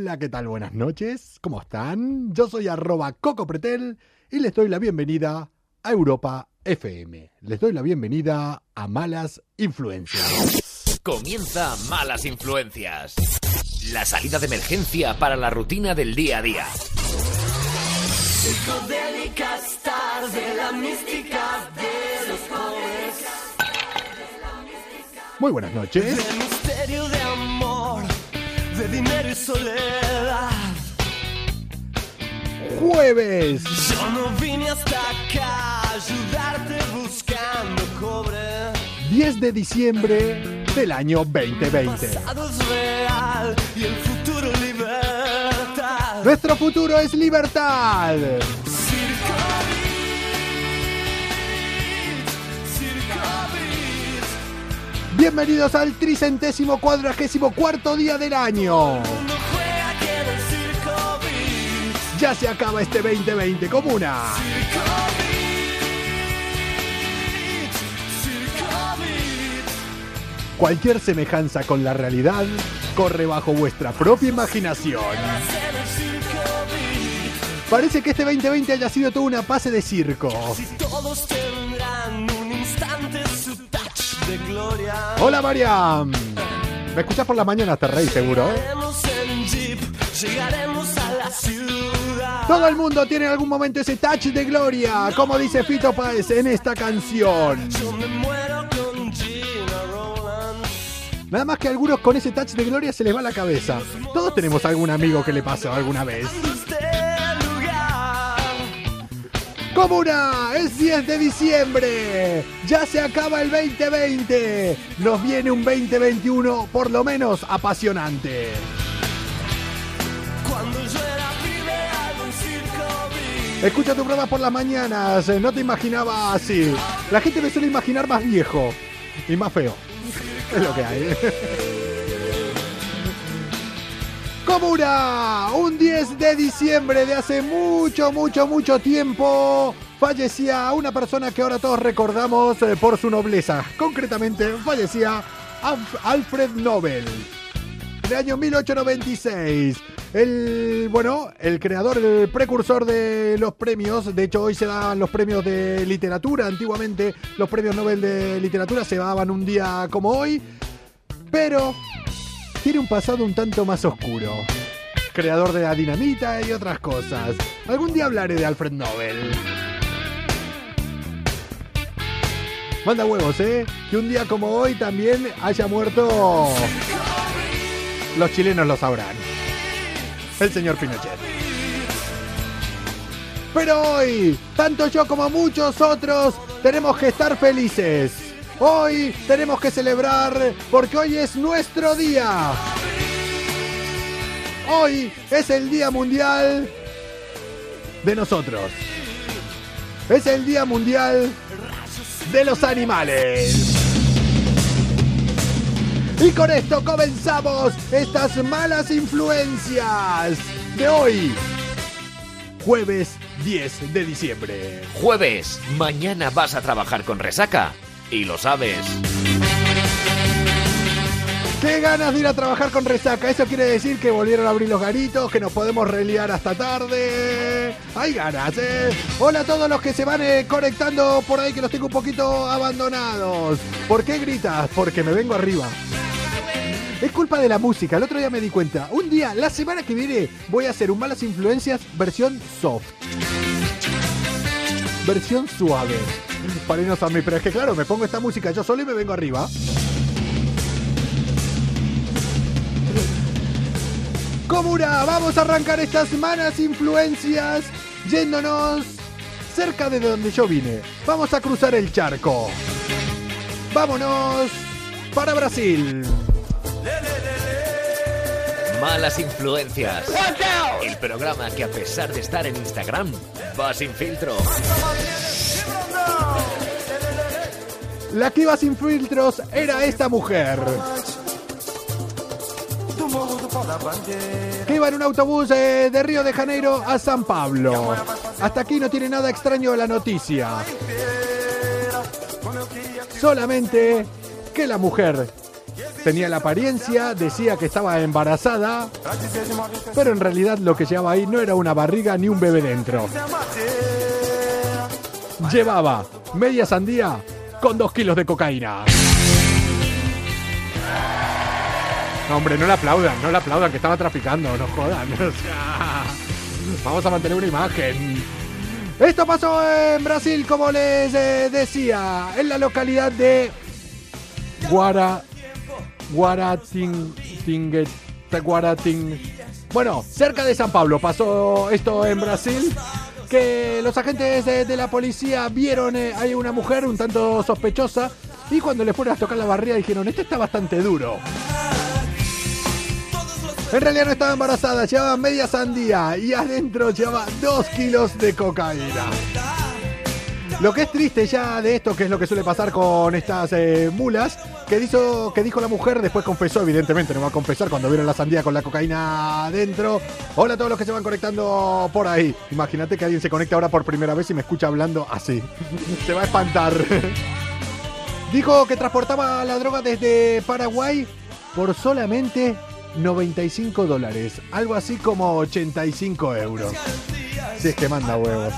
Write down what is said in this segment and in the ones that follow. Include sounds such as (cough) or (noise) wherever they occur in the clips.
Hola, ¿qué tal? Buenas noches. ¿Cómo están? Yo soy arroba Coco Pretel y les doy la bienvenida a Europa FM. Les doy la bienvenida a Malas Influencias. Comienza Malas Influencias. La salida de emergencia para la rutina del día a día. Psicodélicas tarde, la mística de los pobres. Muy buenas noches. De misterio de amor, de dinero y soledad. Jueves Yo no vine hasta acá a ayudarte buscando cobre. 10 de diciembre del año 2020. Pasado es real y el futuro libertad. Nuestro futuro es libertad. Bienvenidos al tricentésimo cuadragésimo cuarto día del año. Ya se acaba este 2020 comuna. Cualquier semejanza con la realidad corre bajo vuestra propia imaginación. Parece que este 2020 haya sido toda una pase de circo. Si todos tendrán un instante Hola Mariam. Me escuchas por la mañana, te reí seguro, ¿eh? Todo el mundo tiene en algún momento ese touch de gloria, como dice Fito Páez en esta canción. Nada más que a algunos con ese touch de gloria se les va la cabeza. Todos tenemos algún amigo que le pasó alguna vez. Comuna, es 10 de diciembre. Ya se acaba el 2020. Nos viene un 2021 por lo menos apasionante. Escucha tu programa por las mañanas. eh, No te imaginaba así. La gente me suele imaginar más viejo y más feo. Es lo que hay. (laughs) Comuna, un 10 de diciembre de hace mucho, mucho, mucho tiempo, fallecía una persona que ahora todos recordamos eh, por su nobleza. Concretamente, fallecía Alf- Alfred Nobel. De año 1896. El, bueno, el creador, el precursor de los premios. De hecho, hoy se dan los premios de literatura. Antiguamente, los premios Nobel de literatura se daban un día como hoy. Pero tiene un pasado un tanto más oscuro. Creador de la dinamita y otras cosas. Algún día hablaré de Alfred Nobel. Manda huevos, ¿eh? Que un día como hoy también haya muerto. Los chilenos lo sabrán. El señor Pinochet. Pero hoy, tanto yo como muchos otros, tenemos que estar felices. Hoy tenemos que celebrar porque hoy es nuestro día. Hoy es el Día Mundial de nosotros. Es el Día Mundial de los Animales. Y con esto comenzamos estas malas influencias de hoy, jueves 10 de diciembre. Jueves, mañana vas a trabajar con resaca. Y lo sabes. ¡Qué ganas de ir a trabajar con resaca! Eso quiere decir que volvieron a abrir los garitos, que nos podemos reliar hasta tarde. ¡Hay ganas, eh! Hola a todos los que se van eh, conectando por ahí, que los tengo un poquito abandonados. ¿Por qué gritas? Porque me vengo arriba. Es culpa de la música, el otro día me di cuenta. Un día, la semana que viene, voy a hacer un Malas Influencias versión soft. Versión suave. Para irnos a mí, pero es que claro, me pongo esta música yo solo y me vengo arriba. Comuna, vamos a arrancar estas malas influencias yéndonos cerca de donde yo vine. Vamos a cruzar el charco. Vámonos para Brasil. Malas Influencias. El programa que a pesar de estar en Instagram, va sin filtro. La que iba sin filtros era esta mujer. Que iba en un autobús eh, de Río de Janeiro a San Pablo. Hasta aquí no tiene nada extraño la noticia. Solamente que la mujer tenía la apariencia, decía que estaba embarazada, pero en realidad lo que llevaba ahí no era una barriga ni un bebé dentro. Llevaba media sandía con dos kilos de cocaína. No, hombre, no le aplaudan, no le aplaudan, que estaba traficando, no jodan. (laughs) Vamos a mantener una imagen. Esto pasó en Brasil, como les eh, decía, en la localidad de Guara, Guaratin, Tingue- Guaratin. Bueno, cerca de San Pablo pasó esto en Brasil. Que los agentes de, la policía vieron eh, hay una mujer un tanto sospechosa y cuando le fueron a tocar la barriga dijeron, este está bastante duro. En realidad no estaba embarazada, llevaba media sandía y adentro llevaba dos kilos de cocaína. Lo que es triste ya de esto, que es lo que suele pasar con estas eh, mulas, que, dijo, que dijo la mujer, después confesó, evidentemente, no va a confesar cuando vieron la sandía con la cocaína adentro. Hola a todos los que se van conectando por ahí. Imagínate que alguien se conecta ahora por primera vez y me escucha hablando así. (laughs) se va a espantar. (laughs) Dijo que transportaba la droga desde Paraguay por solamente 95 dólares, algo así como 85 euros. Si es que manda huevos.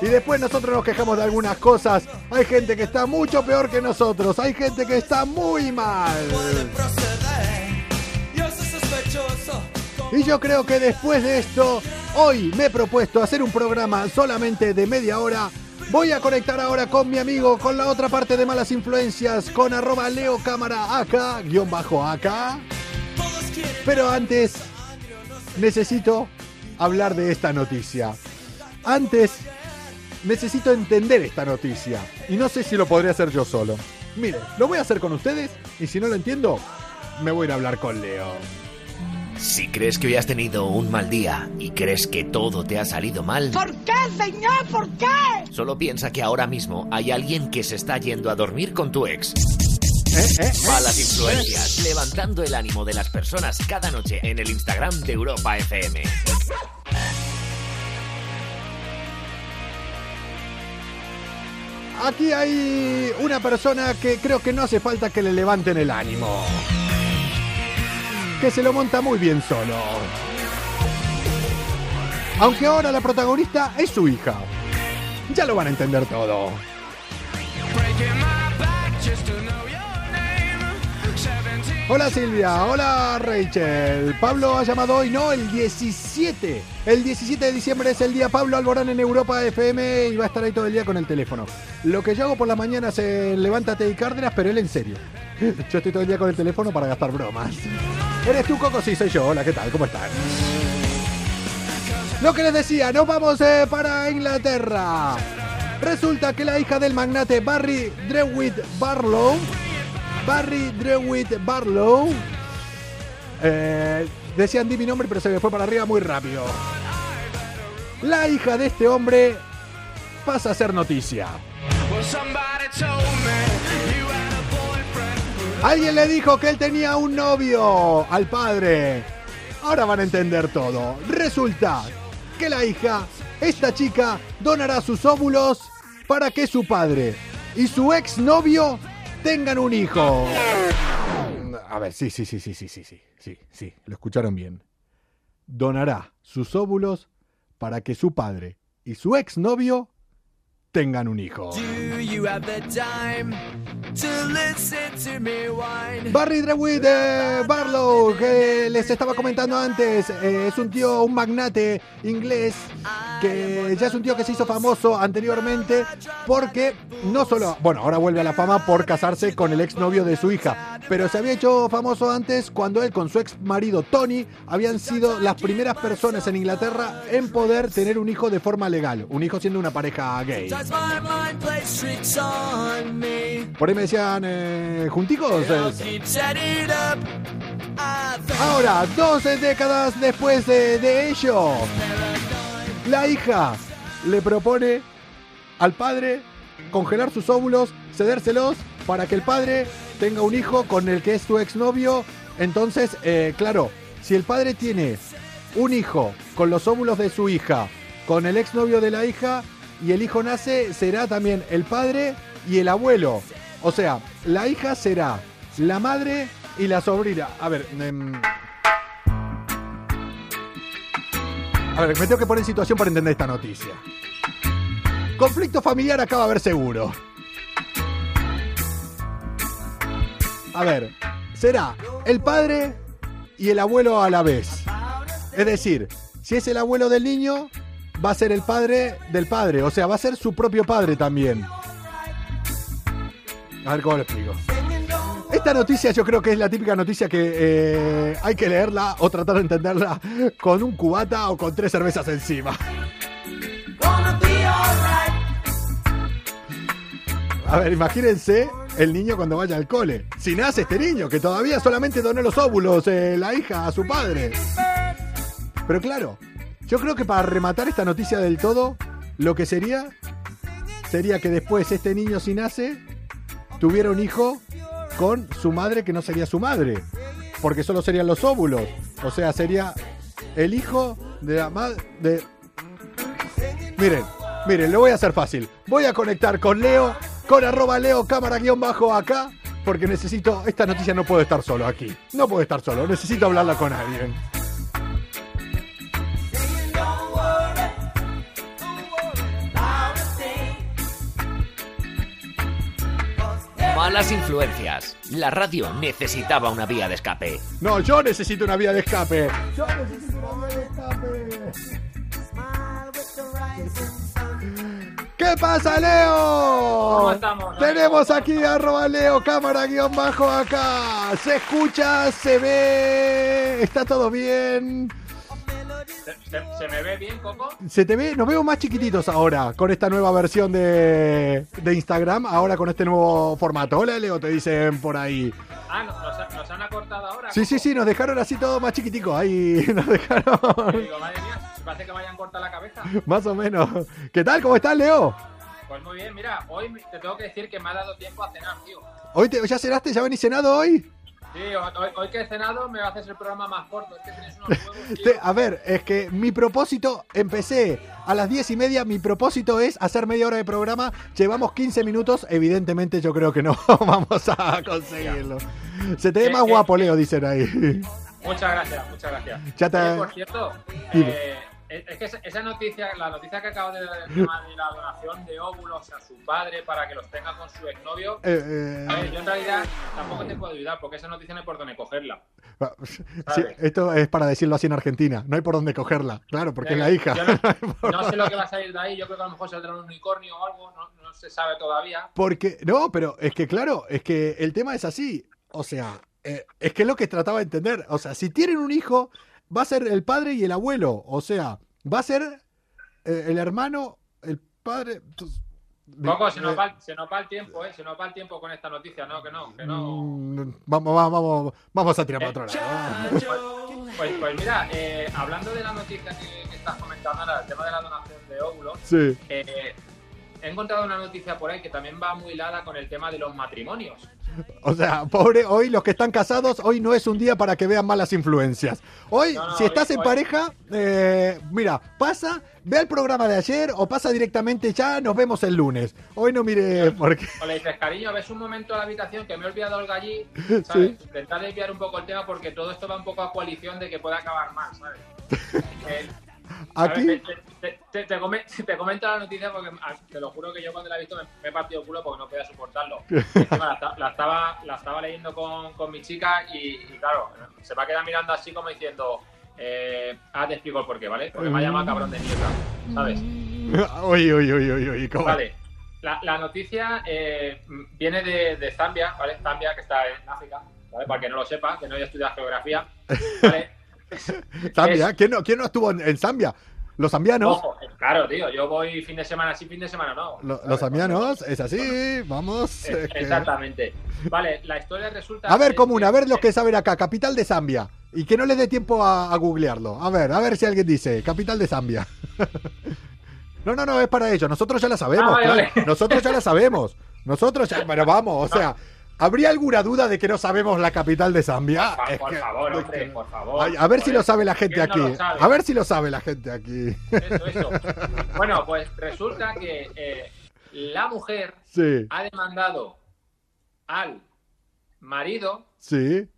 Y después nosotros nos quejamos de algunas cosas. Hay gente que está mucho peor que nosotros. Hay gente que está muy mal. Y yo creo que después de esto, hoy me he propuesto hacer un programa solamente de media hora. Voy a conectar ahora con mi amigo, con la otra parte de Malas Influencias, con arroba Leo Cámara acá, guion bajo acá. Pero antes, necesito hablar de esta noticia. Antes, necesito entender esta noticia. Y no sé si lo podré hacer yo solo. Mire, lo voy a hacer con ustedes y si no lo entiendo, me voy a ir a hablar con Leo. Si crees que hoy has tenido un mal día y crees que todo te ha salido mal, ¿Por qué, señor? ¿Por qué? solo piensa que ahora mismo hay alguien que se está yendo a dormir con tu ex. ¿Eh? ¿Eh? Malas influencias, levantando el ánimo de las personas cada noche en el Instagram de Europa FM. Aquí hay una persona que creo que no hace falta que le levanten el ánimo. Que se lo monta muy bien solo. Aunque ahora la protagonista es su hija. Ya lo van a entender todo. Hola Silvia, hola Rachel. Pablo ha llamado hoy, no, el 17. El 17 de diciembre es el día Pablo Alborán en Europa FM y va a estar ahí todo el día con el teléfono. Lo que yo hago por las mañanas es levántate y Cárdenas, pero él en serio. (laughs) Yo estoy todo el día con el teléfono para gastar bromas. ¿Eres tú, Coco? Sí, soy yo. Hola, ¿qué tal? ¿Cómo están? Lo que les decía, nos vamos eh, para Inglaterra. Resulta que la hija del magnate Barry Drewitt Barlow, Barry Drewitt Barlow, eh, decían di mi nombre, pero se me fue para arriba muy rápido. La hija de este hombre pasa a ser noticia. Alguien le dijo que él tenía un novio al padre. Ahora van a entender todo. Resulta que la hija, esta chica, donará sus óvulos para que su padre y su exnovio tengan un hijo. A ver, sí, sí, sí, sí, sí, sí, sí, sí, sí, lo escucharon bien. Donará sus óvulos para que su padre y su exnovio tengan un hijo. Do you have the time Barry Drewitt eh, Barlow, que les estaba comentando antes, eh, es un tío, un magnate inglés, que ya es un tío que se hizo famoso anteriormente porque no solo, bueno, ahora vuelve a la fama por casarse con el exnovio de su hija, pero se había hecho famoso antes cuando él con su ex marido Tony habían sido las primeras personas en Inglaterra en poder tener un hijo de forma legal, un hijo siendo una pareja gay. Por ahí me decían, eh, junticos. Eh, Ahora, 12 décadas después de, de ello, la hija le propone al padre congelar sus óvulos, cedérselos para que el padre tenga un hijo con el que es su exnovio. Entonces, eh, claro, si el padre tiene un hijo con los óvulos de su hija, con el exnovio de la hija, y el hijo nace, será también el padre y el abuelo. O sea, la hija será la madre y la sobrina. A ver. em, A ver, me tengo que poner en situación para entender esta noticia. Conflicto familiar acaba de haber seguro. A ver, será el padre y el abuelo a la vez. Es decir, si es el abuelo del niño, va a ser el padre del padre. O sea, va a ser su propio padre también. A ver cómo lo explico. Esta noticia yo creo que es la típica noticia que eh, hay que leerla o tratar de entenderla con un cubata o con tres cervezas encima. A ver, imagínense el niño cuando vaya al cole. Si nace este niño, que todavía solamente donó los óvulos eh, la hija a su padre. Pero claro, yo creo que para rematar esta noticia del todo, lo que sería, sería que después este niño si nace, tuviera un hijo con su madre que no sería su madre. Porque solo serían los óvulos. O sea, sería el hijo de la madre de... Miren, miren, lo voy a hacer fácil. Voy a conectar con Leo, con arroba Leo cámara guion bajo acá, porque necesito, esta noticia no puede estar solo aquí. No puede estar solo, necesito hablarla con alguien. Malas influencias. La radio necesitaba una vía de escape. No, yo necesito una vía de escape. Yo necesito una vía de escape. ¿Qué pasa, Leo? ¿Cómo estamos? Tenemos aquí arroba Leo, cámara guion bajo acá. Se escucha, se ve, está todo bien. ¿Se, me ve bien, Coco? Se te ve, nos vemos más chiquititos ahora con esta nueva versión de, de Instagram, ahora con este nuevo formato. Hola, Leo, te dicen por ahí. Ah, ¿nos, nos- han acortado ahora? Sí, sí, sí, nos dejaron así todo más chiquitico. Ahí (laughs) nos dejaron. Digo, madre mía, parece que me hayan cortado la cabeza. Más o menos. ¿Qué tal? ¿Cómo estás, Leo? Pues muy bien, mira, hoy te tengo que decir que me ha dado tiempo a cenar, tío. ¿Hoy te- ya cenaste? ¿Ya venís cenado hoy? Sí, hoy, hoy que he cenado me haces el programa más corto. Es que tienes unos huevos, (laughs) tío. A ver, es que mi propósito, empecé a las diez y media, mi propósito es hacer media hora de programa, llevamos 15 minutos, evidentemente yo creo que no (laughs) vamos a conseguirlo. Se te ve más guapo. Leo, dicen ahí. Muchas gracias, muchas gracias. Ya te- Oye, por cierto, eh, es que esa- noticia, la noticia que acabo de dar del tema de la donación de óvulos a su padre para que los tenga con su exnovio, Eh, eh, a ver, yo en realidad tampoco te puedo ayudar porque esa noticia no hay por dónde cogerla. esto es para decirlo así en Argentina, no hay por dónde cogerla, claro, porque es la Eh, hija. no, (laughs) no sé lo que va a salir de ahí, yo creo que a lo mejor saldrá un unicornio o algo, no, no se sabe todavía. Porque, no, pero es que claro, es que el tema es así. O sea, eh, es que es lo que trataba de entender. O sea, si tienen un hijo, va a ser el padre y el abuelo. O sea, va a ser eh, el hermano, el padre. pues, Poco, se nos, va, el- se nos va el tiempo, ¿eh? Se nos va el tiempo con esta noticia, no, que no, que no. mm, Vamos, vamos, vamos, vamos a tirar para otro lado. Pues, pues mira, eh, hablando de la noticia que, que estás comentando ahora, el tema de la donación de óvulos, Sí. eh, he encontrado una noticia por ahí que también va muy hilada con el tema de los matrimonios. O sea, pobre, hoy los que están casados, hoy no es un día para que vean malas influencias. Hoy, No, no, si estás hoy- en hoy- pareja, eh, mira, pasa, ve el programa de ayer o pasa directamente ya, nos vemos el lunes. Hoy no mire, porque... O le dices, cariño, ves un momento a la habitación que me he olvidado el gallí, (laughs) ¿sabes? Intentar desviar un poco el tema porque todo esto va un poco a coalición de que pueda acabar mal, ¿sabes? (laughs) a ver, Aquí... te, te- te- te come- (laughs) te comento la noticia porque te lo juro que yo cuando la he visto me, me he partido el culo porque no podía soportarlo. (laughs) La, la estaba, la estaba leyendo con, con mi chica y, y claro, se va a quedar mirando así como diciendo, eh, ah, te explico el porqué, ¿vale? Porque me ha llamado cabrón de mierda, ¿sabes? Uy, uy, uy, uy, uy, ¿cómo? Vale. La, la noticia eh, viene de, de Zambia, ¿vale? Zambia, que está en África, ¿vale? Para que no lo sepa, que no haya estudiado geografía, (laughs) ¿vale? (laughs) Zambia, es- ¿quién no, quién no estuvo en, en Zambia? Los zambianos. Ojo, claro, tío, yo voy fin de semana sí, fin de semana no. Los zambianos, es así, vamos. Es que- Exactamente. Vale, la historia resulta. A ver, común, a ver los que saben acá, capital de Zambia. Y que no les dé tiempo a, a googlearlo. A ver, a ver si alguien dice, capital de Zambia. (laughs) No, no, no, es para ellos. Nosotros ya la sabemos. Ah, vale, claro. vale. Nosotros ya la sabemos. Nosotros ya, bueno, vamos, o sea, ¿habría alguna duda de que no sabemos la capital de Zambia? Por, fa- Es por que- favor, es hombre, que- por favor. Ay, a ver si lo sabe la gente ¿quién no aquí. A ver si lo sabe la gente aquí. Eso, eso. (laughs) Bueno, pues resulta que eh, la mujer Sí, ha demandado al marido sí.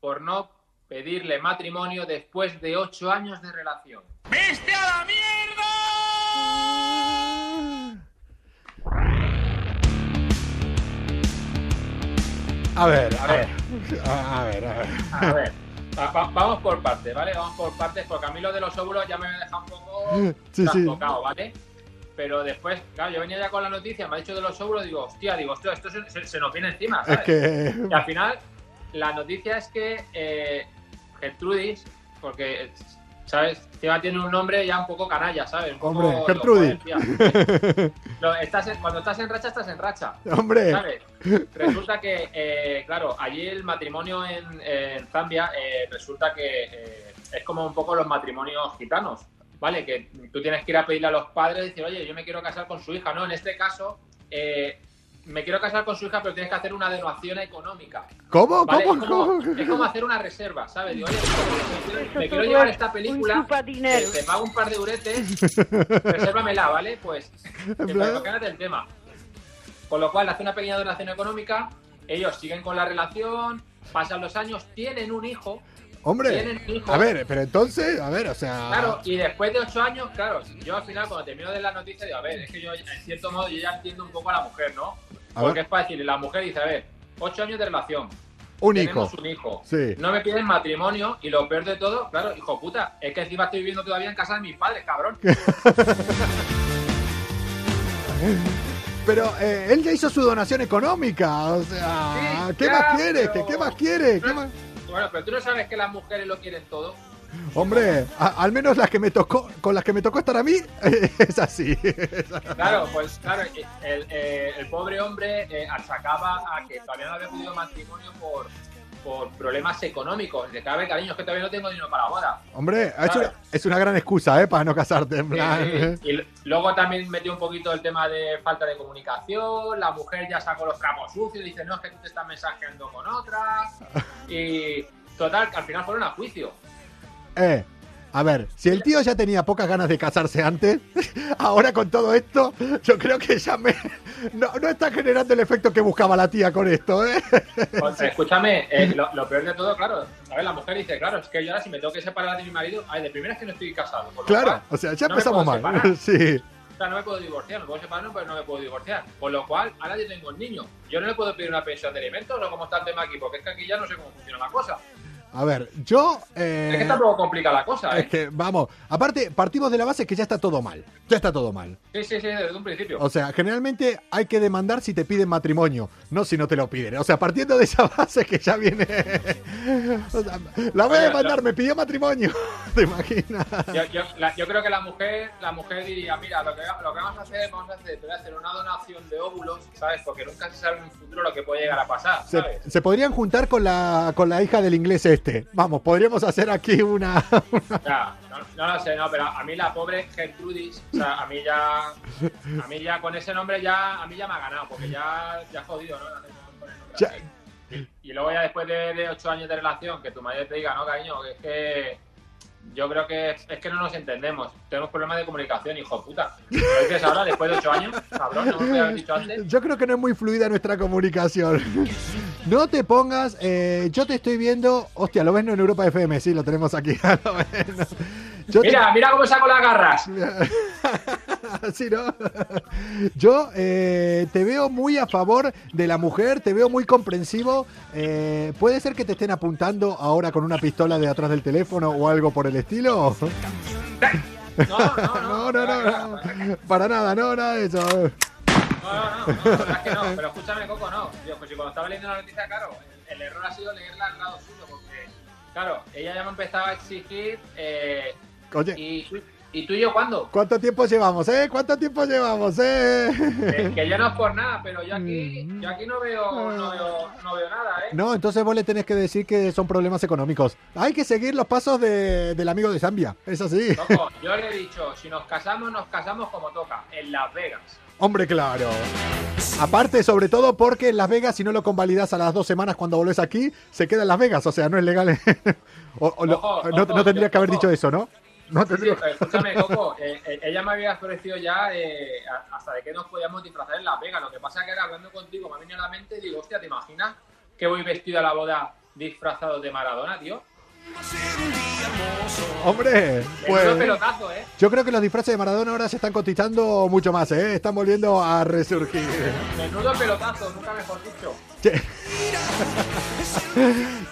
por no pedirle matrimonio después de ocho años de relación. A ver, a ver. A a ver, a ver. A ver, va- va- vamos por partes, ¿vale? Vamos por partes, porque a mí lo de los óvulos ya me deja un poco Sí, sí. trastocado, ¿vale? Pero después, claro, yo venía ya con la noticia, me ha dicho de los óvulos, digo, hostia, digo, hostia, esto se, se- se nos viene encima, Es ¿sabes? que. Y al final, la noticia es que eh, Gertrudis, porque, ¿sabes? Encima tiene un nombre ya un poco canalla, ¿sabes? Un poco, Hombre, Gertrudis. (laughs) estás en- cuando estás en racha, estás en racha. Hombre, ¿sabes? Resulta que, eh, claro, allí el matrimonio en, en Zambia eh, resulta que eh, es como un poco los matrimonios gitanos, ¿vale? Que tú tienes que ir a pedirle a los padres y decir, oye, yo me quiero casar con su hija, ¿no? En este caso, eh, me quiero casar con su hija, pero tienes que hacer una donación económica. ¿cómo? ¿vale? ¿Cómo? Es, como, ¿Cómo? es como hacer una reserva, ¿sabes? Digo, oye, me quiero, llevar esta película, dinero. te, te pago un par de uretes, resérvamela, ¿vale? Pues, (laughs) imagínate el tema. Con lo cual, hace una pequeña donación económica, ellos siguen con la relación, pasan los años, tienen un hijo, Hombre, a ver, pero entonces, a ver, o sea. Claro, y después de ocho años, claro, yo al final cuando termino de la noticia digo, a ver, es que yo en cierto modo yo ya entiendo un poco a la mujer, ¿no? A Porque ver. es fácil, la mujer dice, a ver, ocho años de relación, Un hijo. un hijo, Sí. no me piden matrimonio y lo peor de todo, claro, hijo puta, es que encima estoy viviendo todavía en casa de mis padres, cabrón. (laughs) Pero eh, él ya hizo su donación económica, o sea, Sí, ¿qué más quiere? pero- ¿Qué, qué más quiere? ¿Qué más? Bueno, pero tú no sabes que las mujeres lo quieren todo. Hombre, a- al menos las que me tocó, con las que me tocó estar a mí, (laughs) es así. Claro, pues claro, el, eh, el pobre hombre eh, achacaba a que todavía no había podido matrimonio por, por problemas económicos. De cada vez, cariño, es que todavía no tengo dinero para la boda. Hombre, Claro. una, es una gran excusa, ¿eh? Para no casarte, en plan. Eh, y luego también metió un poquito el tema de falta de comunicación. La mujer ya sacó los trapos sucios dice, no, es que tú te estás mensajeando con otra. (laughs) Y total, que al final fueron a juicio. Eh, a ver, si el tío ya tenía pocas ganas de casarse antes, (laughs) ahora con todo esto, yo creo que ya me. No, no está generando el efecto que buscaba la tía con esto, ¿eh? Pues, escúchame, eh, lo, lo peor de todo, claro, a ver, la mujer dice, claro, es que yo ahora si me tengo que separar de mi marido, ay, de primera es que no estoy casado. Claro, cual, o sea, ya no empezamos mal. separar. (laughs) Sí. O sea, no me puedo divorciar, me puedo separar, pero no me puedo divorciar. Con lo cual, ahora yo tengo un niño. Yo no le puedo pedir una pensión de alimentos o cómo está el tema aquí, porque es que aquí ya no sé cómo funciona la cosa. A ver, yo. eh, Es que tampoco complica la cosa, es ¿eh? que, vamos, aparte, partimos de la base que ya está todo mal. Ya está todo mal. Sí, sí, sí, desde un principio. O sea, generalmente hay que demandar si te piden matrimonio, no si no te lo piden. O sea, partiendo de esa (laughs) base que ya viene. O sea, la voy a demandar, me pidió matrimonio. (laughs) ¿Te imaginas? Yo, yo- la- yo creo que la mujer, la mujer diría, mira, lo que, lo que vamos a hacer, vamos a hacer, te voy a hacer una donación de óvulos, ¿sabes? Porque nunca se sabe en un futuro lo que puede llegar a pasar, Se, ¿sabes? se podrían juntar con la, con la hija del inglés este. Vamos, podríamos hacer aquí una. Ya, no, no lo sé, no, pero a mí la pobre Gertrudis, o sea, a mí ya, a mí ya con ese nombre ya, a mí ya me ha ganado, porque ya, ya jodido, ¿no? Ya-. Y, y luego ya después de, de ocho años de relación, que tu madre te diga, no, cariño, que es que yo creo que es, es que no nos entendemos, tenemos problemas de comunicación, hijo de puta. ¿Lo dices ahora, después de ocho años? Cabrón, no me lo habías dicho antes. Yo creo que no es muy fluida nuestra comunicación. No te pongas, eh, yo te estoy viendo, hostia, lo ves no en Europa FM, sí, lo tenemos aquí. (laughs) Lo ves, no. Yo te- Mira, mira cómo saco las garras. (laughs) Sí, ¿no? Yo eh, te veo muy a favor de la mujer, te veo muy comprensivo. Eh, ¿Puede ser que te estén apuntando ahora con una pistola de atrás del teléfono o algo por el estilo? (laughs) No, no, no. No, no, no, no. Para nada, no, nada de eso. No, no, no, no, la verdad es que no, pero escúchame, Coco, no. Tío, pues si cuando estaba leyendo la noticia, claro, el, el error ha sido leerla al lado suyo, porque, claro, ella ya me empezaba a exigir, eh, Oye, y, ¿y tú y yo cuándo? ¿cuánto tiempo llevamos, eh? ¿Cuánto tiempo llevamos, eh? Que, que yo no es por nada, pero yo aquí, Mm. yo aquí no veo, no veo, no veo nada, ¿eh? No, entonces vos le tenés que decir que son problemas económicos. Hay que seguir los pasos de- del amigo de Zambia, es así. Yo le he dicho, si nos casamos, nos casamos como toca, en Las Vegas. Hombre, claro. Aparte, sobre todo porque en Las Vegas, si no lo convalidas a las dos semanas cuando volvés aquí, se queda en Las Vegas. O sea, no es legal. (laughs) o, o lo- Ojo, no, ojo, no tendría yo- que haber ojo. dicho eso, ¿no? No Sí, pero escúchame, Coco, eh, eh, ella me había ofrecido ya eh, hasta de que nos podíamos disfrazar en Las Vegas. Lo que pasa es que ahora hablando contigo me ha venido a la mente y digo, hostia, ¿te imaginas que voy vestido a la boda disfrazados de Maradona, tío. Hombre, pues pelotazo, ¿eh? yo creo que los disfraces de Maradona ahora se están cotizando mucho más, ¿eh? Están volviendo a resurgir. Menudo pelotazo, nunca mejor dicho. Che,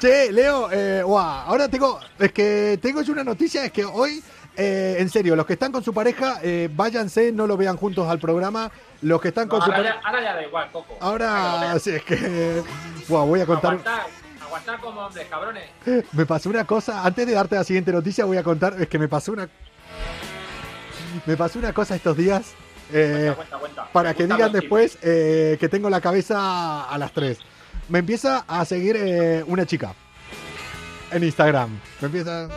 Che, Leo, eh, guau, ahora tengo, es que tengo yo una noticia, es que hoy, eh, en serio, los que están con su pareja, eh, váyanse, no lo vean juntos al programa. Los que están No, con su ahora, pareja... ahora ya da igual, Coco. Ahora, sí, es que... Voy a contar... Aguantar, como hombres, cabrones. Me pasó una cosa, antes de darte la siguiente noticia voy a contar, es que me pasó una... Me pasó una cosa estos días, eh, Cuenta, cuenta, cuenta. para que digan después eh, que tengo la cabeza a las 3. Me empieza a seguir eh, una chica en Instagram. Me empieza...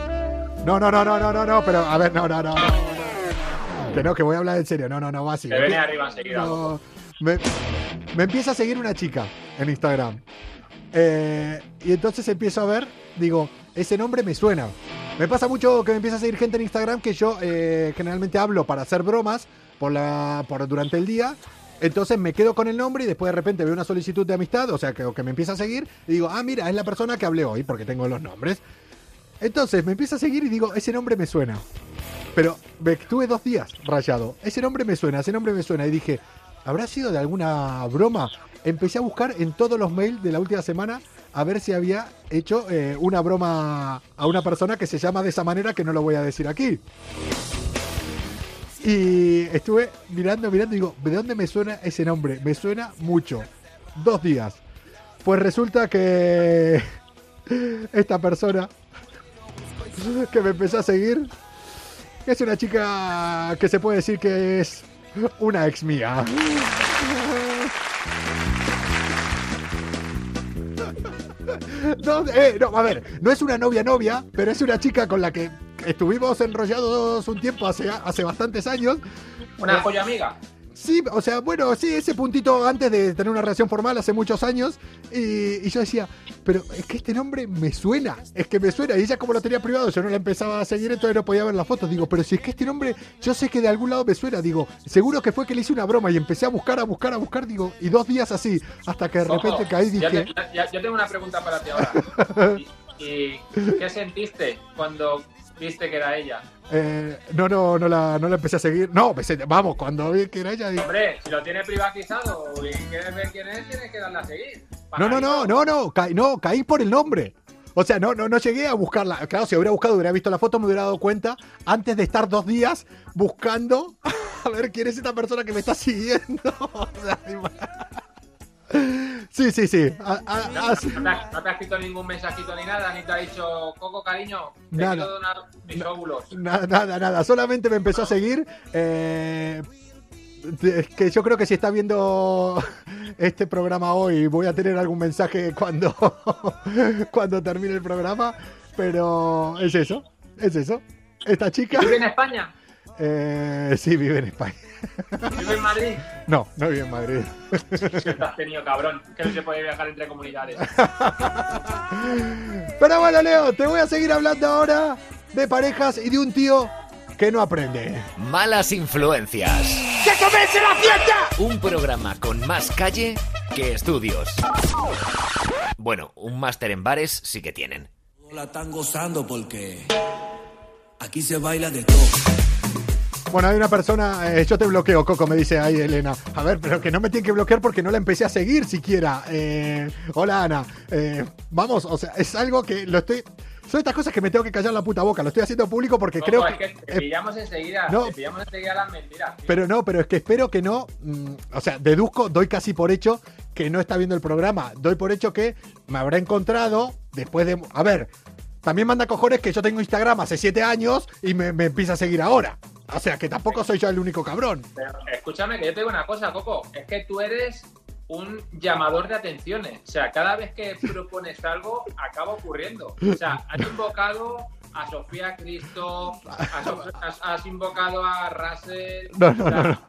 No, no, no, no, no, no, no, pero a ver, no, no, no, no. no. Que no, que voy a hablar en serio. No, no, no, va así. Te viene arriba enseguida. No, me, me empieza a seguir una chica en Instagram. Eh, y entonces empiezo a ver, digo, ese nombre me suena. Me pasa mucho que me empieza a seguir gente en Instagram que yo eh, generalmente hablo para hacer bromas por la, por, durante el día. Entonces me quedo con el nombre y después de repente veo una solicitud de amistad, o sea, que, que me empieza a seguir y digo, ah, mira, es la persona que hablé hoy porque tengo los nombres. Entonces me empieza a seguir y digo, ese nombre me suena. Pero me estuve dos días rayado. Ese nombre me suena, ese nombre me suena. Y dije, ¿habrá sido de alguna broma? Empecé a buscar en todos los mails de la última semana a ver si había hecho eh, una broma a una persona que se llama de esa manera que no lo voy a decir aquí. Y estuve mirando, mirando y digo, ¿de dónde me suena ese nombre? Me suena mucho. Dos días. Pues resulta que (laughs) esta persona que me empezó a seguir es una chica que se puede decir que es una ex mía. (laughs) No, eh, no, a ver, no es una novia novia, pero es una chica con la que estuvimos enrollados un tiempo hace, hace bastantes años. Una joya amiga. Sí, o sea, bueno, sí, ese puntito antes de tener una relación formal hace muchos años. Y, y yo decía, pero es que este nombre me suena, es que me suena. Y ella como lo tenía privado, yo no la empezaba a seguir, entonces no podía ver las fotos. Digo, pero si es que este nombre, yo sé que de algún lado me suena. Digo, seguro que fue que le hice una broma y empecé a buscar, a buscar, a buscar. Digo, y dos días así, hasta que de repente Ojo, caí y dije, te- ya- yo tengo una pregunta para ti ahora. (laughs) ¿Y, y qué sentiste cuando viste que era ella? eh, no, no, no la, no la empecé a seguir. No, empecé- vamos, cuando vi que era ella, dije, Hombre, si lo tiene privatizado y quieres ver quién es, tienes que darle a seguir. No, no, no, no, no, caí, no, caí por el nombre. O sea, no, no, no llegué a buscarla. Claro, si hubiera buscado, hubiera visto la foto, me hubiera dado cuenta antes de estar dos días buscando (laughs) a ver quién es esta persona que me está siguiendo. (laughs) O sea, sí, sí, sí. A- a- No, así- no te, has, no te ha escrito ningún mensajito ni nada, ni te ha dicho, Coco, cariño, te Nada. quiero donar mis óvulos. Nada, nada, nada. Solamente me empezó a seguir. eh, es que yo creo que si está viendo este programa hoy, voy a tener algún mensaje cuando, (laughs) cuando termine el programa. Pero es eso, es eso. Esta chica, ¿Vive en España? Eh, sí, vive en España. ¿Vive en Madrid? No, no vive en Madrid. ¿Qué te has tenido, cabrón? Que no se puede viajar entre comunidades. Pero bueno, Leo, te voy a seguir hablando ahora de parejas y de un tío que no aprende. Malas influencias. ¡Que comience la fiesta! Un programa con más calle que estudios. Bueno, un máster en bares sí que tienen. La están gozando porque aquí se baila de todo. Bueno, hay una persona, eh, yo te bloqueo, Coco, me dice ahí Elena. A ver, pero que no me tiene que bloquear porque no la empecé a seguir siquiera. Eh, hola Ana. Eh, vamos, o sea, es algo que lo estoy... Son estas cosas que me tengo que callar la puta boca. Lo estoy haciendo público porque Coco, creo es que... que te pillamos enseguida, no. te pillamos enseguida las mentiras. tío. pero no, pero es que espero que no. mm, o sea, deduzco, doy casi por hecho que no está viendo el programa. Doy por hecho que me habrá encontrado después de. A ver, también manda cojones que yo tengo Instagram hace siete años y me, me empieza a seguir ahora. O sea, que tampoco soy yo el único cabrón. Pero escúchame, que yo te digo una cosa, Coco. Es que tú eres un llamador de atenciones. O sea, cada vez que propones algo, acaba ocurriendo. O sea, has invocado a Sofía Cristo, has, has- has invocado a Russell. No, no, o sea, no, no.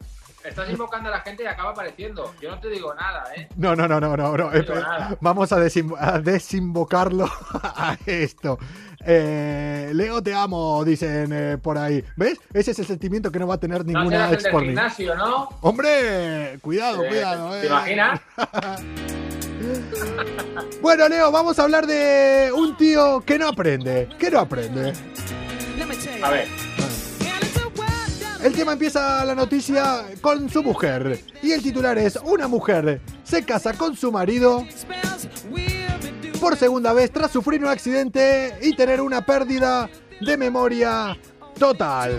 Estás invocando a la gente y acaba apareciendo. Yo no te digo nada, ¿eh? No, no, no, no, no. no. nada. Vamos a, a desinvocarlo (laughs) a esto. Eh, Leo, te amo, dicen eh, por ahí. ¿Ves? Ese es el sentimiento que no va a tener No ninguna el ex por gimnasio, ¿no? Hombre, cuidado, Eh, cuidado. ¿Te imaginas? (laughs) Bueno, Leo, vamos a hablar de un tío que no aprende. Que no aprende. A ver, El tema empieza la noticia con su mujer. Y el titular es: Una mujer se casa con su marido por segunda vez tras sufrir un accidente y tener una pérdida de memoria total.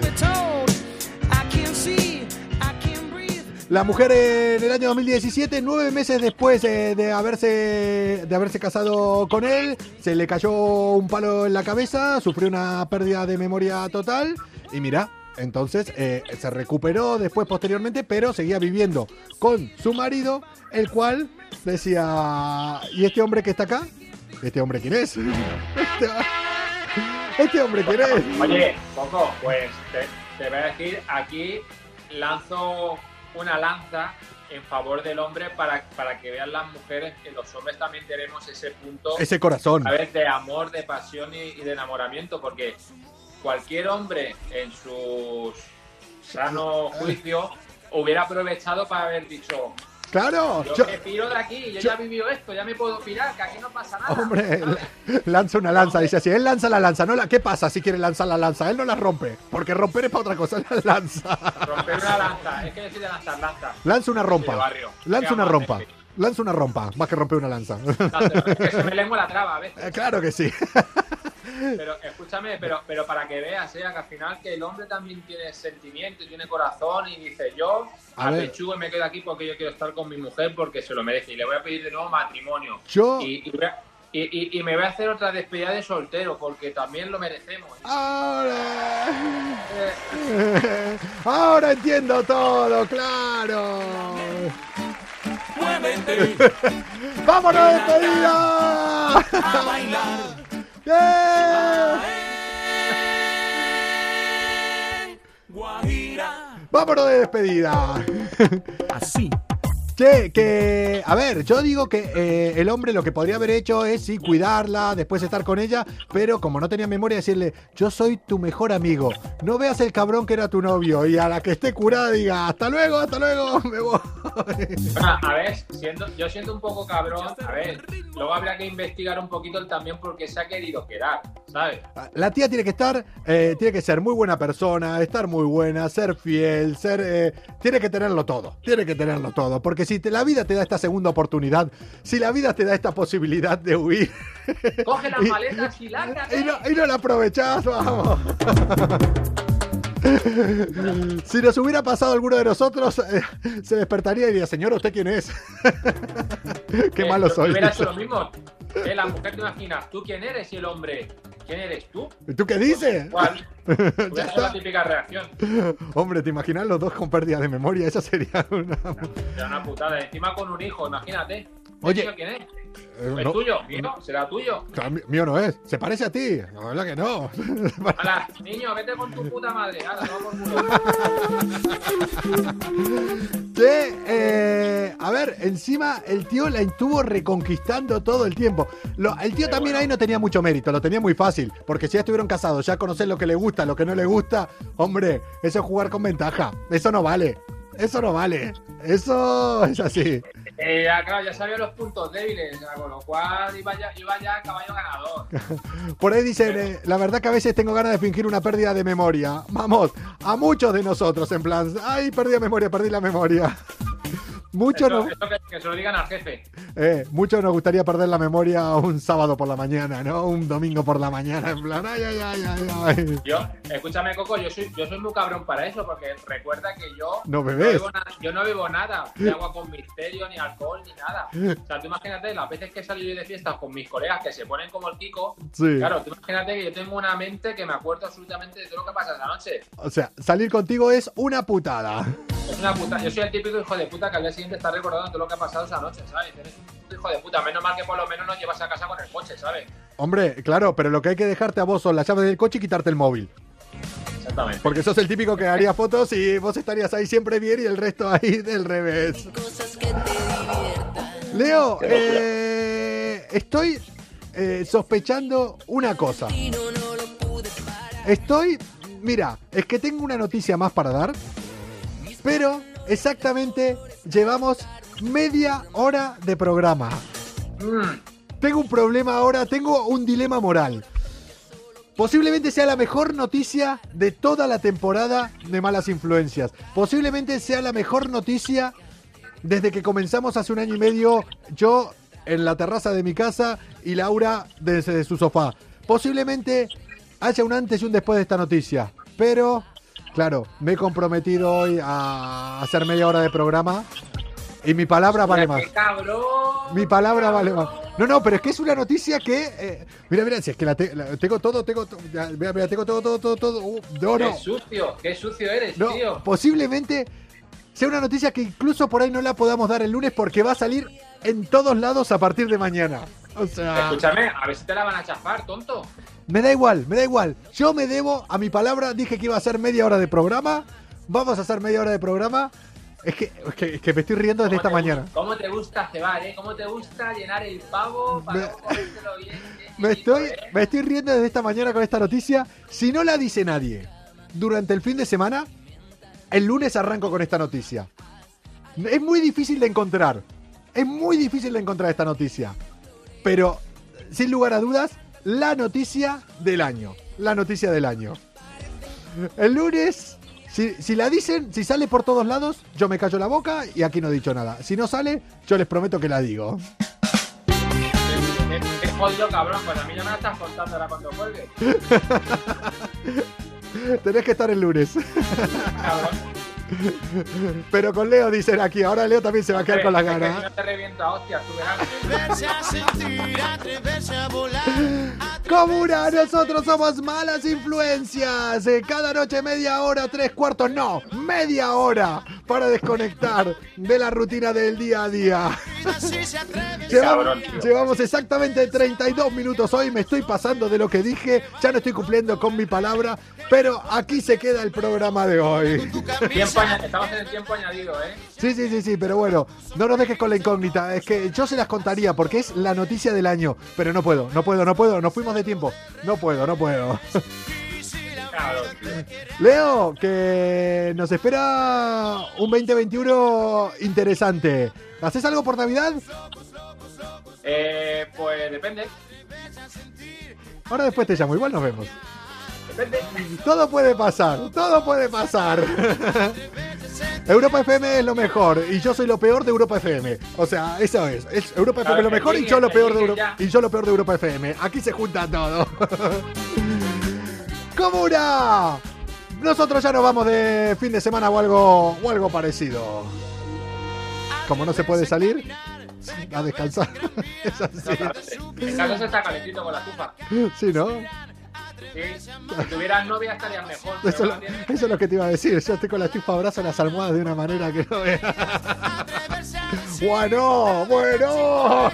La mujer en el año 2017, nueve meses después eh, de, haberse, de haberse casado con él, se le cayó un palo en la cabeza, sufrió una pérdida de memoria total y mira, entonces eh, se recuperó después posteriormente, pero seguía viviendo con su marido, el cual decía, ¿y este hombre que está acá? ¿Este hombre quién es? (laughs) Este, este hombre quién es? oye, Coco, pues te, te voy a decir, aquí lanzo una lanza en favor del hombre para, para que vean las mujeres que los hombres también tenemos ese punto Ese corazón. a ver, de amor, de pasión y, y de enamoramiento, porque cualquier hombre en su sano juicio hubiera aprovechado para haber dicho, Claro, yo, yo- me piro de aquí, yo, yo- ya he vivido esto, ya me puedo pirar, que aquí no pasa nada. Hombre, (laughs) la- lanza una lanza, dice así, él lanza la lanza, no la, ¿qué pasa si quiere lanzar la lanza? Él no la rompe, porque romper es para otra cosa, (laughs) la lanza. Romper una lanza, es que decir de lanzar lanza. Lanza una rompa, lanza una rompa, lanza una rompa, más que romper una lanza. Es que se me lengua la traba a veces. Eh, claro que sí. Pero escúchame, pero, pero para que veas, ¿eh? que al final que el hombre también tiene sentimiento, y tiene corazón y dice yo A y me quedo aquí porque yo quiero estar con mi mujer porque se lo merece y le voy a pedir de nuevo matrimonio. Yo- Y, y voy a- y- y- y me voy a hacer otra despedida de soltero porque también lo merecemos. ¿eh? Ahora, Eh, ahora entiendo todo, claro. (laughs) ¡Vámonos de despedida! a bailar. ¡Vámonos de despedida! Así. Che, que, a ver, yo digo que eh, el hombre lo que podría haber hecho es sí cuidarla, después estar con ella, pero como no tenía memoria, decirle, yo soy tu mejor amigo, no veas el cabrón que era tu novio, y a la que esté curada diga, hasta luego, hasta luego, me voy. bueno, a ver, siendo, yo siento un poco cabrón, a ver, luego habría que investigar un poquito el también porque se ha querido quedar, ¿sabes? La tía tiene que estar, eh, tiene que ser muy buena persona, estar muy buena, ser fiel, ser, eh, tiene que tenerlo todo, tiene que tenerlo todo, porque si te- la vida te da esta segunda oportunidad, si la vida te da esta posibilidad de huir Coge las (laughs) Y- maletas y lárgate. y no, y no la aprovechás, vamos. (laughs) Si nos hubiera pasado alguno de nosotros, eh, se despertaría y diría, señor, ¿usted quién es? (laughs) Qué Eh, malo soy. Hubiera hecho lo mismo. Eh, la mujer te imaginas, ¿tú quién eres? Y el hombre, ¿quién eres tú? ¿Y ¿Tú qué dices? ¿Cuál? (laughs) Ya Hubiera sido la típica reacción. Hombre, ¿te imaginas los dos con pérdida de memoria? Esa sería una... Era una putada. Encima con un hijo, imagínate. Oye. ¿Tío ¿Quién es? Eh, ¿Es no. tuyo? ¿Mío? ¿Será tuyo? Claro, mí- Mío no es. ¿Se parece a ti? No, verdad que no. Niño, vete con tu puta madre. Hala, eh, a ver, encima el tío la estuvo reconquistando todo el tiempo. Lo- el tío también bueno. ahí no tenía mucho mérito, lo tenía muy fácil. Porque si ya estuvieron casados, ya conocés lo que le gusta, lo que no le gusta, hombre, eso es jugar con ventaja. Eso no vale. Eso no vale. Eso es así. Eh, ya, claro, ya sabía los puntos débiles, con lo cual iba ya, iba ya caballo ganador. (laughs) Por ahí dicen, eh, la verdad que a veces tengo ganas de fingir una pérdida de memoria. Vamos, a muchos de nosotros, en plan, ay, perdí la memoria, perdí la memoria. Muchos Eso, nos, eso que, que se lo digan al jefe. eh, mucho nos gustaría perder la memoria un sábado por la mañana, ¿no? Un domingo por la mañana, en plan, ay, ay, ay, ay, ay. Yo, escúchame, Coco, yo soy, yo soy muy cabrón para eso, porque recuerda que yo No bebes. na- yo no bebo nada, ni agua con misterio, ni alcohol, ni nada. O sea, tú imagínate las veces que he salido de fiestas con mis colegas que se ponen como el Kiko. Sí. Claro, tú imagínate que yo tengo una mente que me acuerdo absolutamente de todo lo que pasa esa noche. O sea, salir contigo es una putada. Es una puta. Yo soy el típico hijo de puta que al día siguiente está recordando todo lo que ha pasado esa noche, ¿sabes? Eres un hijo de puta. Menos mal que por lo menos nos llevas a casa con el coche, ¿sabes? Hombre, claro, pero lo que hay que dejarte a vos son las llaves del coche y quitarte el móvil. Exactamente. Porque sos el típico que haría fotos y vos estarías ahí siempre bien y el resto ahí del revés. Leo, eh, estoy eh, sospechando una cosa. Estoy, mira, es que tengo una noticia más para dar, pero exactamente llevamos media hora de programa. Mm, Tengo un problema ahora, tengo un dilema moral. Posiblemente sea la mejor noticia de toda la temporada de Malas Influencias. Posiblemente sea la mejor noticia desde que comenzamos hace un año y medio, yo en la terraza de mi casa y Laura desde su sofá. Posiblemente haya un antes y un después de esta noticia. Pero, claro, me he comprometido hoy a hacer media hora de programa y mi palabra vale más. cabrón. Mi palabra vale más. No, no, pero es que es una noticia que. eh, mira, mira, si es que la, te- la- tengo todo, tengo todo. Mira, mira, tengo todo, todo, todo, todo. Uh, no, Qué no. sucio, qué sucio eres, No, tío. posiblemente sea una noticia que incluso por ahí no la podamos dar el lunes porque va a salir en todos lados a partir de mañana. O sea, Escúchame, a ver si te la van a chafar, tonto. Me da igual, me da igual. Yo me debo a mi palabra, dije que iba a ser media hora de programa. Vamos a hacer media hora de programa. Es que, es que, es que me estoy riendo desde ¿Cómo esta mañana. gusta- ¿Cómo te gusta cebar, eh? ¿Cómo te gusta llenar el pavo para Me- bien? bien (laughs) Me estoy, eh? me estoy riendo desde esta mañana con esta noticia. Si no la dice nadie durante el fin de semana, el lunes arranco con esta noticia. Es muy difícil de encontrar. Es muy difícil de encontrar esta noticia. Pero, sin lugar a dudas, la noticia del año. La noticia del año. El lunes, si, si la dicen, si sale por todos lados, yo me callo la boca y aquí no he dicho nada. Si no sale, yo les prometo que la digo. Es, jodido, cabrón. Pues a mí ya me la estás contando ahora cuando cuelgue. (laughs) Tenés que estar el lunes. Cabrón. Pero con Leo dicen aquí, ahora Leo también se va a quedar con las ganas. Si no te reviento a hostias, tú verás. Comuna, nosotros somos malas influencias. Eh, Cada noche media hora, tres cuartos, no, media hora para desconectar de la rutina del día a día. Llevamos, llevamos exactamente 32 minutos hoy, me estoy pasando de lo que dije, ya no estoy cumpliendo con mi palabra, pero aquí se queda el programa de hoy. Tiempo Estamos en el tiempo añadido, ¿eh? Sí, sí, sí, sí, pero bueno, no nos dejes con la incógnita. Es que yo se las contaría porque es la noticia del año, pero no puedo, no puedo, no puedo, nos fuimos de tiempo. No puedo, no puedo. (laughs) Leo, que nos espera un 2021 interesante. ¿Haces algo por Navidad? Eh, pues depende. Ahora después te llamo, igual nos vemos. Depende. Todo puede pasar, todo puede pasar. (laughs) Europa FM es lo mejor y yo soy lo peor de Europa FM. O sea, eso es. es Europa FM es lo mejor y yo lo peor de el Euro- líder ya. y yo lo peor de Europa FM. Aquí se junta todo. (laughs) ¡Comuna! Nosotros ya nos vamos de fin de semana o algo, o algo parecido. Como no se puede salir, a descansar. (laughs) Es así. En casa se está calentito con la estufa. Sí, ¿no? Sí. Si tuvieras novia estarías mejor. Eso, lo- es lo que te iba a decir. Yo estoy con la estufa abrazo las almohadas de una manera que no veas. (laughs) Bueno, bueno.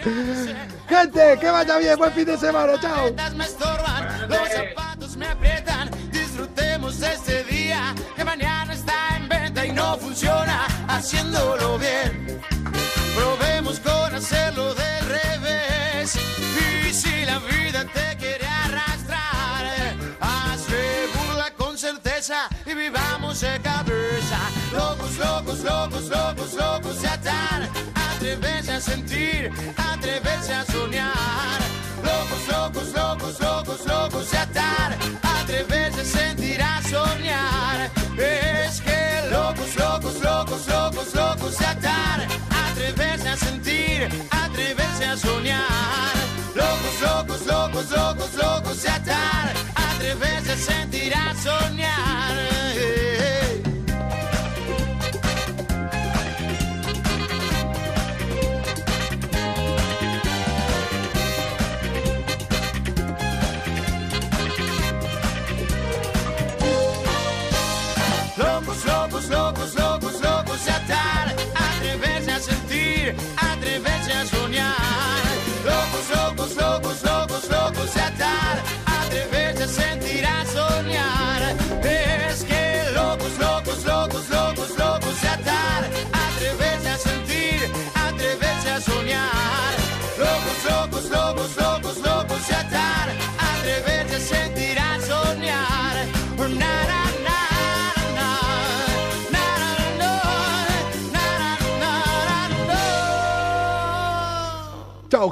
Gente, que vaya bien. Buen fin de semana. Chao. me estorban, los zapatos me aprietan. Disfrutemos de este día que mañana está en venta y no funciona haciéndolo bien. Probemos con hacerlo del revés. Y si la vida te quiere arrastrar, hazle burla con certeza y vivamos de cabeza. Locos, locos, locos, locos, locos se atan. Atreverse a sentir, atreverse a soñar. Locos, locos, locos, locos, locos se atar. Atreverse a sentir, a soñar. Es que locos, locos, locos, locos, locos se atar. Atreverse a sentir, atreverse a soñar. Locos, locos, locos, locos, locos se atar. Atreverse a sentir, a soñar.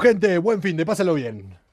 Gente. Buen fin de, pásalo bien.